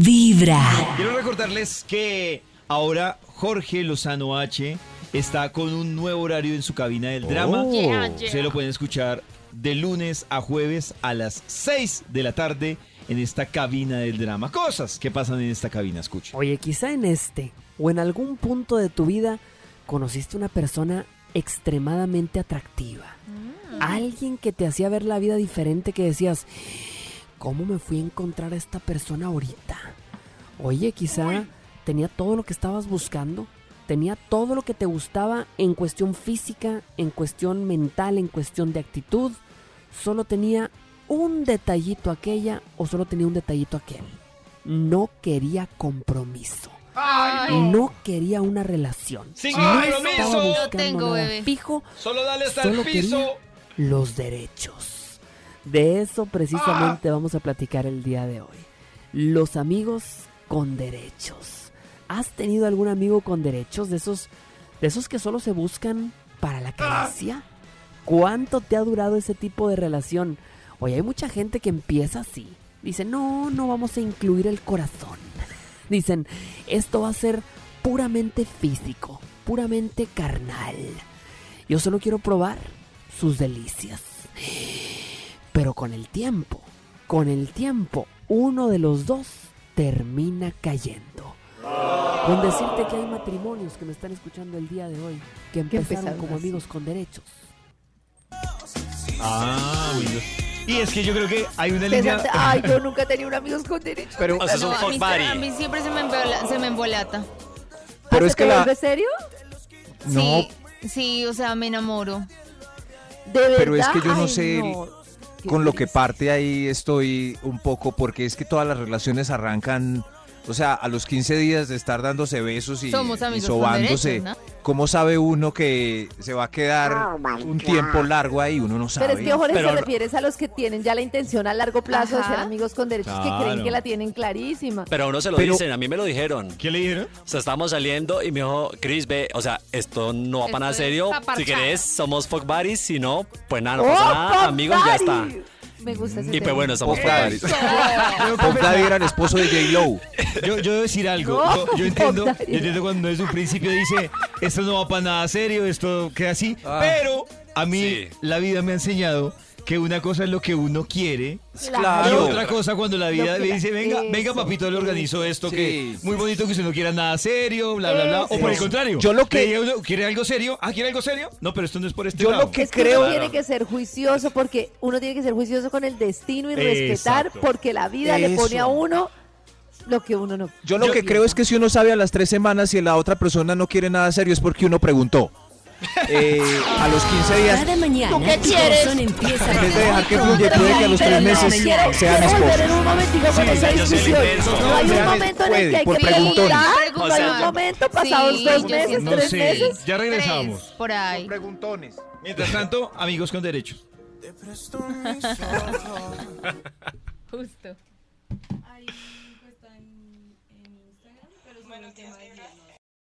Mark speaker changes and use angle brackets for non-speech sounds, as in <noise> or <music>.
Speaker 1: Vibra.
Speaker 2: Quiero recordarles que ahora Jorge Lozano H está con un nuevo horario en su cabina del drama.
Speaker 3: Yeah, yeah.
Speaker 2: Se lo pueden escuchar de lunes a jueves a las 6 de la tarde en esta cabina del drama. Cosas que pasan en esta cabina, escuchen.
Speaker 4: Oye, quizá en este o en algún punto de tu vida conociste una persona extremadamente atractiva. Alguien que te hacía ver la vida diferente que decías, ¿cómo me fui a encontrar a esta persona ahorita? Oye, quizá tenía todo lo que estabas buscando, tenía todo lo que te gustaba en cuestión física, en cuestión mental, en cuestión de actitud. Solo tenía un detallito aquella o solo tenía un detallito aquel. No quería compromiso. No quería una relación.
Speaker 2: ¡Sin
Speaker 4: no
Speaker 2: compromiso!
Speaker 4: buscando
Speaker 3: tengo,
Speaker 4: nada
Speaker 3: bebé.
Speaker 4: fijo,
Speaker 2: Solo dale hasta
Speaker 4: Solo
Speaker 2: el piso.
Speaker 4: quería- los derechos. De eso precisamente vamos a platicar el día de hoy. Los amigos con derechos. ¿Has tenido algún amigo con derechos de esos de esos que solo se buscan para la caricia? ¿Cuánto te ha durado ese tipo de relación? Oye, hay mucha gente que empieza así. Dice, "No, no vamos a incluir el corazón." <laughs> Dicen, "Esto va a ser puramente físico, puramente carnal." Yo solo quiero probar sus delicias. Pero con el tiempo, con el tiempo, uno de los dos termina cayendo. Con decirte que hay matrimonios que me están escuchando el día de hoy que empezaron como
Speaker 5: así.
Speaker 4: amigos con derechos.
Speaker 2: Ah. Y es que yo creo que hay una línea.
Speaker 5: Ay, yo nunca he tenido un amigos con derechos.
Speaker 6: Pero,
Speaker 3: No, a, mí, a mí siempre se me, embola- se me embolata.
Speaker 6: pero
Speaker 5: ¿Ah,
Speaker 6: es que la.
Speaker 5: vuelve serio?
Speaker 6: No,
Speaker 3: Sí, sí, o sea, me enamoro.
Speaker 5: ¿De verdad?
Speaker 6: Pero es que yo no
Speaker 5: Ay,
Speaker 6: sé
Speaker 5: no.
Speaker 6: Con lo que parte ahí estoy un poco, porque es que todas las relaciones arrancan, o sea, a los 15 días de estar dándose besos y,
Speaker 3: Somos
Speaker 6: y sobándose.
Speaker 3: derechos,
Speaker 6: ¿Cómo sabe uno que se va a quedar un tiempo largo ahí? Uno no sabe.
Speaker 5: Pero es que Jorge
Speaker 7: Pero
Speaker 5: se
Speaker 7: no-
Speaker 5: refiere a los que tienen ya la intención a largo plazo de ser amigos con derechos que creen que la tienen clarísima.
Speaker 7: Pero a uno se lo
Speaker 6: Pero-
Speaker 7: dicen, a mí me lo dijeron.
Speaker 2: ¿Qué le dijeron?
Speaker 7: O sea, estábamos saliendo y me dijo, Chris, ve, o sea, esto no va para nada serio. Si querés, somos fuck buddies. Si no, pues nada, no
Speaker 5: ¡Oh,
Speaker 7: pasa nada. Amigos, ya está.
Speaker 5: Me gusta ese
Speaker 7: Y pues bueno, fuck
Speaker 6: Daddy.
Speaker 7: buddies.
Speaker 6: Pop Daddy era el esposo de J-Lo.
Speaker 2: Yo, yo debo decir algo.
Speaker 5: No,
Speaker 2: yo, yo entiendo, yo entiendo cuando desde un principio dice, esto no va para nada serio, esto queda así.
Speaker 6: Ah.
Speaker 2: Pero a mí
Speaker 7: Sí.
Speaker 2: la vida me ha enseñado que una cosa es lo que uno quiere y otra cosa cuando la vida
Speaker 5: que
Speaker 2: le dice, venga, venga papito, le organizo esto,
Speaker 6: Sí,
Speaker 2: que
Speaker 6: sí,
Speaker 2: muy bonito que usted no quiera nada serio, bla, bla, bla. O por el contrario,
Speaker 6: Yo lo que-
Speaker 2: ¿quiere algo serio? Ah, ¿quiere algo serio? No, pero esto no es por este
Speaker 6: Yo
Speaker 2: lado.
Speaker 6: lo que
Speaker 5: Es que
Speaker 6: creo-
Speaker 5: uno tiene que ser juicioso porque uno tiene que ser juicioso con el destino y respetar
Speaker 2: Exacto.
Speaker 5: porque la vida le pone a uno lo que uno no.
Speaker 6: Yo lo que creo es que si uno sabe a las tres semanas si la otra persona no quiere nada serio es porque uno preguntó. Eh, a los 15 días,
Speaker 1: Cada mañana
Speaker 5: ¿Tú qué quieres?
Speaker 1: empieza
Speaker 6: en vez de dejar que
Speaker 1: con
Speaker 6: puede que a los
Speaker 1: toda
Speaker 6: tres
Speaker 1: la
Speaker 6: meses
Speaker 1: mañana.
Speaker 6: sean esposos.
Speaker 5: en un momentico con
Speaker 7: Sí,
Speaker 5: esa discusión. No hay un momento en el que hay que preguntar,
Speaker 3: O
Speaker 5: no hay
Speaker 3: sea,
Speaker 5: un momento pasados
Speaker 3: sí,
Speaker 5: dos meses, tres meses.
Speaker 2: ya regresamos.
Speaker 3: Tres, por ahí.
Speaker 6: Preguntones.
Speaker 2: Mientras tanto, amigos con derechos.
Speaker 3: Justo.
Speaker 8: Hay encuesta en, en Instagram, pero sobre el tema no.